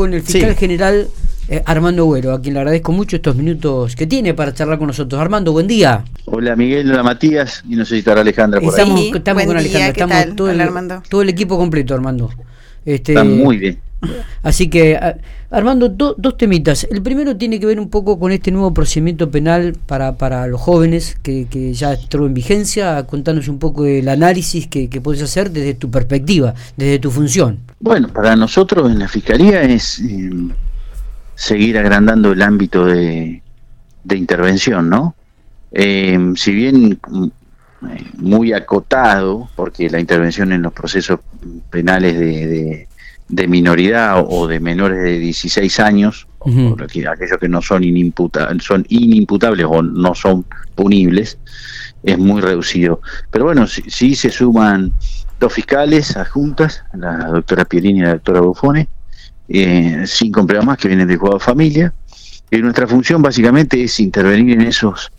con el fiscal general eh, Armando Güero, a quien le agradezco mucho estos minutos que tiene para charlar con nosotros. Armando, buen día. Hola Miguel, hola Matías, y no sé si estará Alejandra por estamos, ahí. Estamos con Alejandra, estamos todo el, todo el, equipo completo, Armando. Este, Está muy bien. Así que, Armando, dos temitas. El primero tiene que ver un poco con este nuevo procedimiento penal para, para los jóvenes que, que ya entró en vigencia. Contanos un poco del análisis que, que puedes hacer desde tu perspectiva, desde tu función. Bueno, para nosotros en la Fiscalía es eh, seguir agrandando el ámbito de, intervención, ¿no? Eh, si bien mm, muy acotado, porque la intervención en los procesos penales de minoridad o de menores de 16 años, aquellos que no son, inimputables, son inimputables o no son punibles, es muy reducido. Pero bueno, sí, se suman dos fiscales adjuntas, la doctora Pierini y la doctora Buffone, eh, cinco empleados más que vienen del juego de familia, y nuestra función básicamente es intervenir en esos,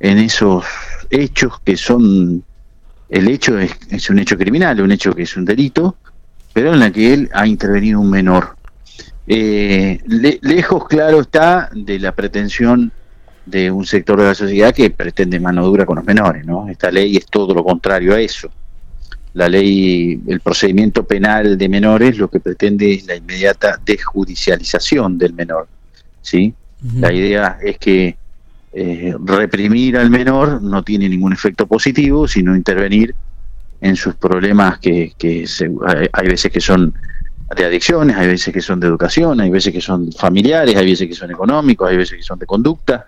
en esos hechos que son, el hecho es, es un hecho criminal, un hecho que es un delito, pero en la que él ha intervenido un menor. Eh, lejos, claro, está de la pretensión de un sector de la sociedad que pretende mano dura con los menores, ¿no? Esta ley es todo lo contrario a eso. La ley, el procedimiento penal de menores lo que pretende es la inmediata desjudicialización del menor, ¿sí? La idea es que eh, reprimir al menor no tiene ningún efecto positivo, sino intervenir en sus problemas que, que hay veces que son de adicciones, hay veces que son de educación, hay veces que son familiares, hay veces que son económicos, hay veces que son de conducta.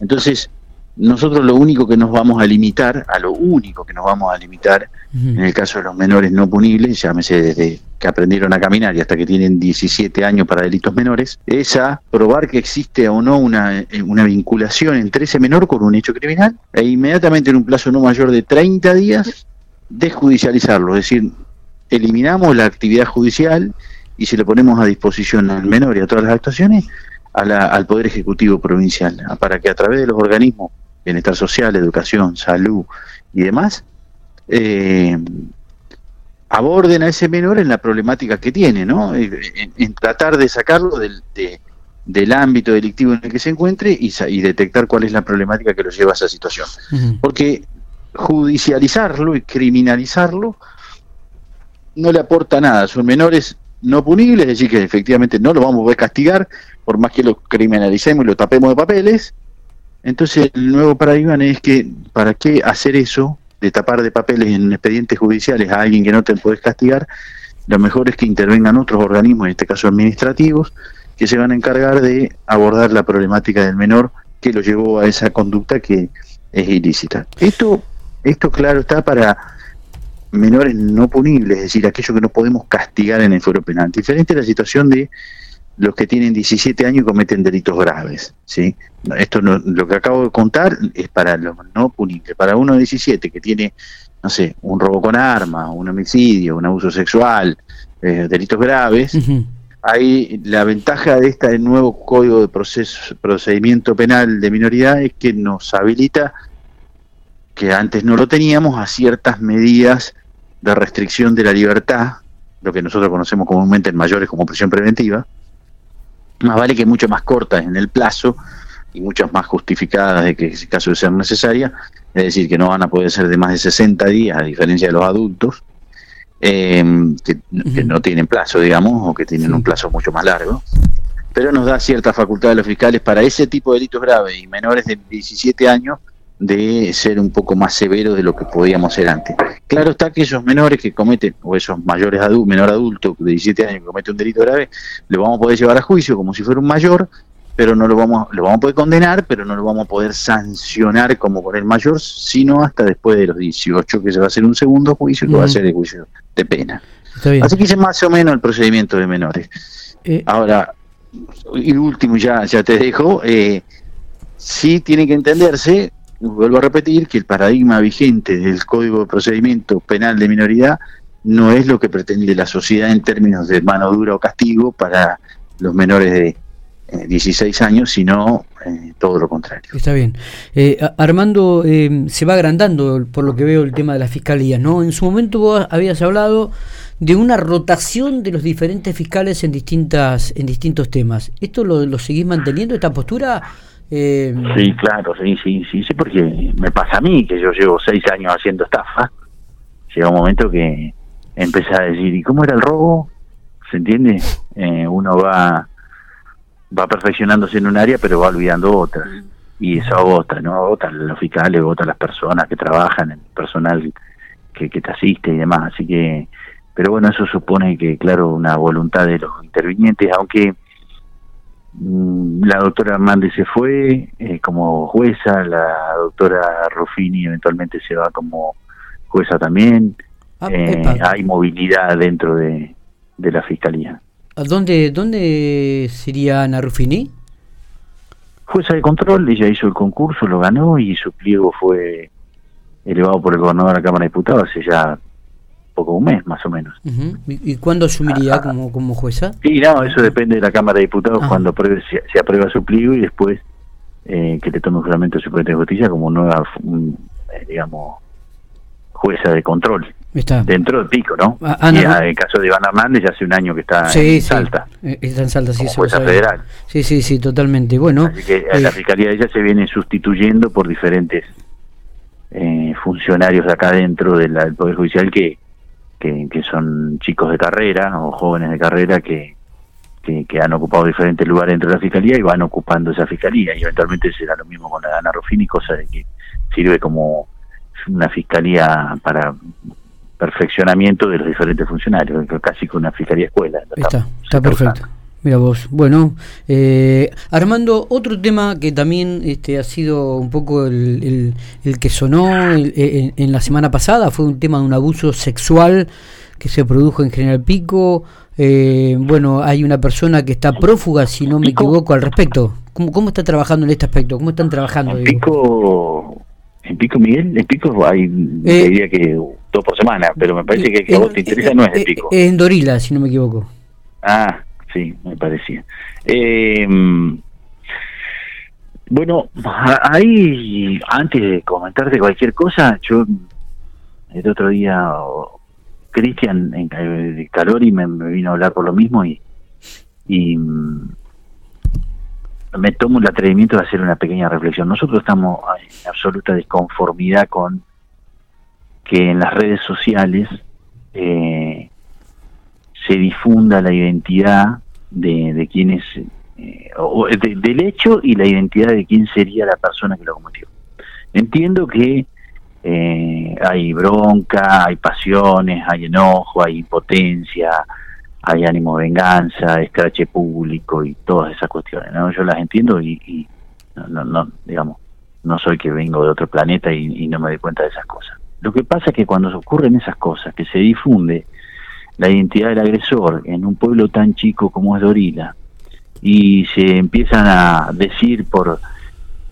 Entonces, nosotros lo único que nos vamos a limitar, a lo único que nos vamos a limitar, en el caso de los menores no punibles, llámese desde que aprendieron a caminar y hasta que tienen 17 años para delitos menores, es a probar que existe o no una, una vinculación entre ese menor con un hecho criminal e inmediatamente en un plazo no mayor de 30 días desjudicializarlo, es decir, eliminamos la actividad judicial y se le ponemos a disposición al menor y a todas las actuaciones al Poder Ejecutivo Provincial, para que a través de los organismos, bienestar social, educación, salud y demás, eh, aborden a ese menor en la problemática que tiene, ¿no? En, tratar de sacarlo del, del ámbito delictivo en el que se encuentre y, y, detectar cuál es la problemática que lo lleva a esa situación. Porque judicializarlo y criminalizarlo no le aporta nada. Son menores no punibles, es decir, que efectivamente no lo vamos a poder castigar, por más que lo criminalicemos y lo tapemos de papeles. Entonces, el nuevo paradigma es que, ¿para qué hacer eso de tapar de papeles en expedientes judiciales a alguien que no te puedes castigar? Lo mejor es que intervengan otros organismos, en este caso administrativos, que se van a encargar de abordar la problemática del menor que lo llevó a esa conducta que es ilícita. Esto esto, claro, está para menores no punibles, es decir, aquellos que no podemos castigar en el fuero penal. Diferente a la situación de los que tienen 17 años y cometen delitos graves. ¿sí? Esto lo que acabo de contar es para los no punibles. Para uno de 17 que tiene, no sé, un robo con arma, un homicidio, un abuso sexual, eh, delitos graves, hay la ventaja de este nuevo código de proceso, procedimiento penal de minoría es que nos habilita que antes no lo teníamos, a ciertas medidas de restricción de la libertad, lo que nosotros conocemos comúnmente en mayores como prisión preventiva, más vale que mucho más cortas en el plazo y muchas más justificadas de que en caso de ser necesaria, es decir, que no van a poder ser de más de 60 días, a diferencia de los adultos, em, que, no tienen plazo, digamos, o que tienen un plazo mucho más largo, pero nos da cierta facultad a los fiscales para ese tipo de delitos graves y menores de 17 años de ser un poco más severo de lo que podíamos ser antes. Claro está que esos menores que cometen, o esos mayores adultos, menor adulto de 17 años que comete un delito grave, lo vamos a poder llevar a juicio como si fuera un mayor, pero no lo vamos, lo vamos a poder condenar, pero no lo vamos a poder sancionar como con el mayor, sino hasta después de los 18, que se va a hacer un segundo juicio, que va a ser el juicio de pena. Así que ese es más o menos el procedimiento de menores. Eh, Ahora, y último, ya, ya te dejo, eh, sí tiene que entenderse vuelvo a repetir que el paradigma vigente del Código de Procedimiento Penal de Minoridad no es lo que pretende la sociedad en términos de mano dura o castigo para los menores de 16 eh, años, sino eh, todo lo contrario. Está bien. Eh, Armando, se va agrandando, por lo que veo, el tema de la fiscalía, ¿no? En su momento vos habías hablado de una rotación de los diferentes fiscales en distintas en distintos temas. ¿Esto lo, lo seguís manteniendo, esta postura? Eh... Sí, claro, sí, sí, sí, sí, porque me pasa a mí, que yo llevo seis años haciendo estafa. Llega un momento que empecé a decir, ¿y cómo era el robo? ¿Se entiende? Eh, uno va va perfeccionándose en un área, pero va olvidando otras. Y eso agota, ¿no? Agota los fiscales, agota las personas que trabajan, el personal que, que te asiste y demás. Así que, pero bueno, eso supone que, claro, una voluntad de los intervinientes, aunque la doctora Hernández se fue eh, como jueza, la doctora Ruffini eventualmente se va como jueza también. Ah, eh, hay movilidad dentro de, de la fiscalía. ¿A dónde, dónde sería Ana Ruffini? Jueza de control, ella hizo el concurso, lo ganó y su pliego fue elevado por el gobernador de la Cámara de Diputados hace ya poco un mes más o menos. ¿Y, cuándo asumiría ah, como, como jueza? Sí, no, eso depende de la Cámara de Diputados ah. cuando se, aprueba su pliego y después eh, que le tome un juramento Supremo de Justicia como nueva, eh, digamos, jueza de control. Dentro del pico, ¿no? Ah, y en el caso de Iván Hernández ya hace un año que está en Salta. Eh, está en Salta, sí. jueza federal. Sí, sí, sí, totalmente. Bueno. Así que la eh, Fiscalía de ella se viene sustituyendo por diferentes eh, funcionarios de acá dentro del Poder Judicial que, que, son chicos de carrera o jóvenes de carrera que, que, han ocupado diferentes lugares dentro de la Fiscalía y van ocupando esa Fiscalía. Y eventualmente será lo mismo con la Ana Rufini, cosa de que sirve como una Fiscalía para perfeccionamiento de los diferentes funcionarios, casi con una fiscalía escuela. Está, está perfecto. Mira vos. Bueno, eh, Armando, otro tema que también este, ha sido un poco el, el, que sonó en, la semana pasada fue un tema de un abuso sexual que se produjo en General Pico. Eh, bueno, hay una persona que está prófuga, si no me equivoco, al respecto. ¿Cómo, ¿Cómo está trabajando en este aspecto? ¿Cómo están trabajando? En Pico, en Pico Miguel, en Pico hay, eh, diría que dos por semana, pero me parece que, a vos te interesa no es de Pico. Es en Dorila, si no me equivoco. Ah, sí, me parecía. Eh, bueno, ahí, antes de comentarte cualquier cosa, yo el otro día, Cristian en calor y me, vino a hablar por lo mismo y, y me tomo el atrevimiento de hacer una pequeña reflexión. Nosotros estamos en absoluta desconformidad con que en las redes sociales eh, se difunda la identidad de, de quienes, eh, o del hecho y la identidad de quién sería la persona que lo cometió. Entiendo que eh, hay bronca, hay pasiones, hay enojo, hay impotencia, hay ánimo de venganza, escrache público y todas esas cuestiones, ¿no? Yo las entiendo y, no, no, digamos, no soy que vengo de otro planeta y, no me doy cuenta de esas cosas. Lo que pasa es que cuando ocurren esas cosas, que se difunde la identidad del agresor en un pueblo tan chico como es Dorila, y se empiezan a decir por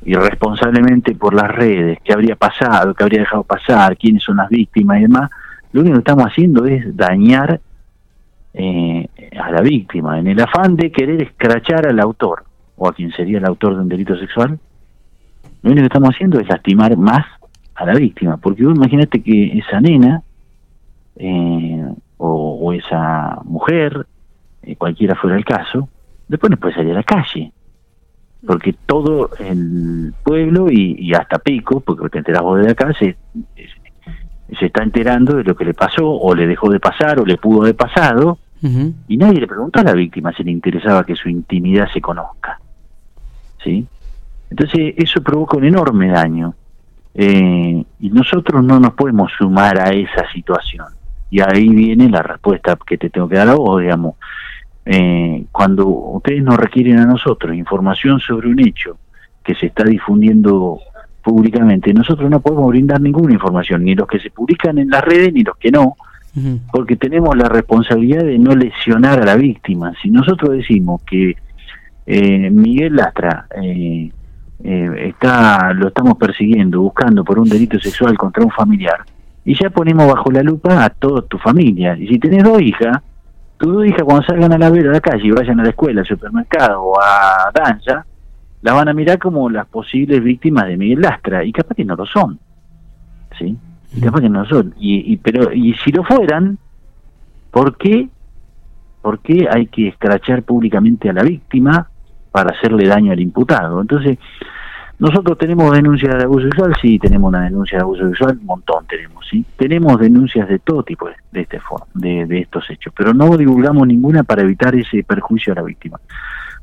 irresponsablemente por las redes qué habría pasado, qué habría dejado pasar, quiénes son las víctimas y demás, lo único que estamos haciendo es dañar eh, a la víctima, en el afán de querer escrachar al autor o a quien sería el autor de un delito sexual, lo único que estamos haciendo es lastimar más a la víctima, porque vos imagínate que esa nena eh, o, esa mujer, eh, cualquiera fuera el caso, después no puede salir a la calle, porque todo el pueblo y, hasta Pico, porque te enteras vos de acá, se, se está enterando de lo que le pasó o le dejó de pasar o le pudo haber pasado y nadie le preguntó a la víctima si le interesaba que su intimidad se conozca. ¿Sí? Entonces eso provoca un enorme daño. Eh, y nosotros no nos podemos sumar a esa situación. Y ahí viene la respuesta que te tengo que dar a vos, digamos. Eh, cuando ustedes nos requieren a nosotros información sobre un hecho que se está difundiendo públicamente, nosotros no podemos brindar ninguna información, ni los que se publican en las redes, ni los que no, porque tenemos la responsabilidad de no lesionar a la víctima. Si nosotros decimos que eh, Miguel Lastra eh, eh, está lo estamos persiguiendo, buscando por un delito sexual contra un familiar, y ya ponemos bajo la lupa a toda tu familia. Y si tenés dos hijas, tus dos hijas cuando salgan a la vera a la calle y vayan a la escuela, al supermercado o a danza, la van a mirar como las posibles víctimas de Miguel Lastra, y capaz que no lo son. ¿Sí? y que no son. Y, pero y si lo fueran, ¿Por qué? ¿Por qué hay que escrachar públicamente a la víctima para hacerle daño al imputado? Entonces, nosotros tenemos denuncias de abuso sexual, sí, tenemos una denuncia de abuso sexual, un montón tenemos, sí. Tenemos denuncias de todo tipo de, este de, de estos hechos, pero no divulgamos ninguna para evitar ese perjuicio a la víctima.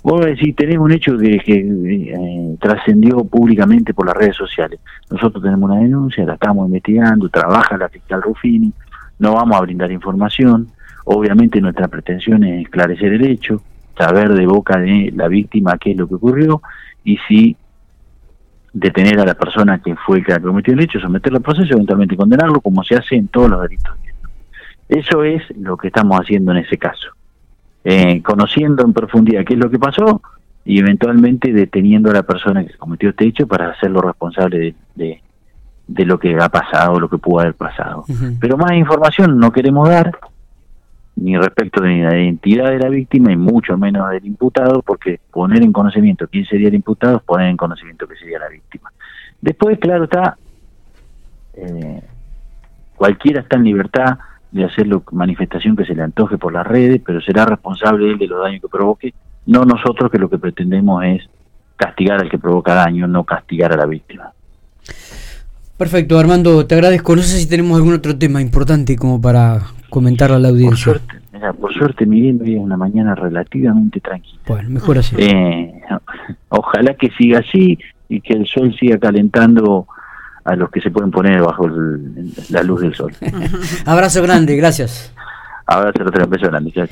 Vos decís, tenés un hecho de que eh, trascendió públicamente por las redes sociales. Nosotros tenemos una denuncia, la estamos investigando, trabaja la fiscal Rufini, no vamos a brindar información. Obviamente nuestra pretensión es esclarecer el hecho, saber de boca de la víctima qué es lo que ocurrió y si detener a la persona que fue el que cometió el hecho, someterlo al proceso y eventualmente condenarlo como se hace en todos los delitos. Eso es lo que estamos haciendo en ese caso eh, conociendo en profundidad qué es lo que pasó y eventualmente deteniendo a la persona que cometió este hecho para hacerlo responsable de, de, lo que ha pasado, lo que pudo haber pasado. Pero más información no queremos dar, ni respecto de la identidad de la víctima y mucho menos del imputado, porque poner en conocimiento quién sería el imputado es poner en conocimiento que sería la víctima. Después, claro está, eh, cualquiera está en libertad de hacer la manifestación que se le antoje por las redes, pero será responsable él de los daños que provoque, no nosotros que lo que pretendemos es castigar al que provoca daño, no castigar a la víctima. Perfecto, Armando, te agradezco. No sé si tenemos algún otro tema importante como para comentar a la audiencia. Por suerte, mira, por suerte Miguel, hoy es una mañana relativamente tranquila. Bueno, mejor así. Eh, ojalá que siga así y que el sol siga calentando a los que se pueden poner bajo la luz del sol. Abrazo grande, gracias. Abrazo, otro beso grande, chacho.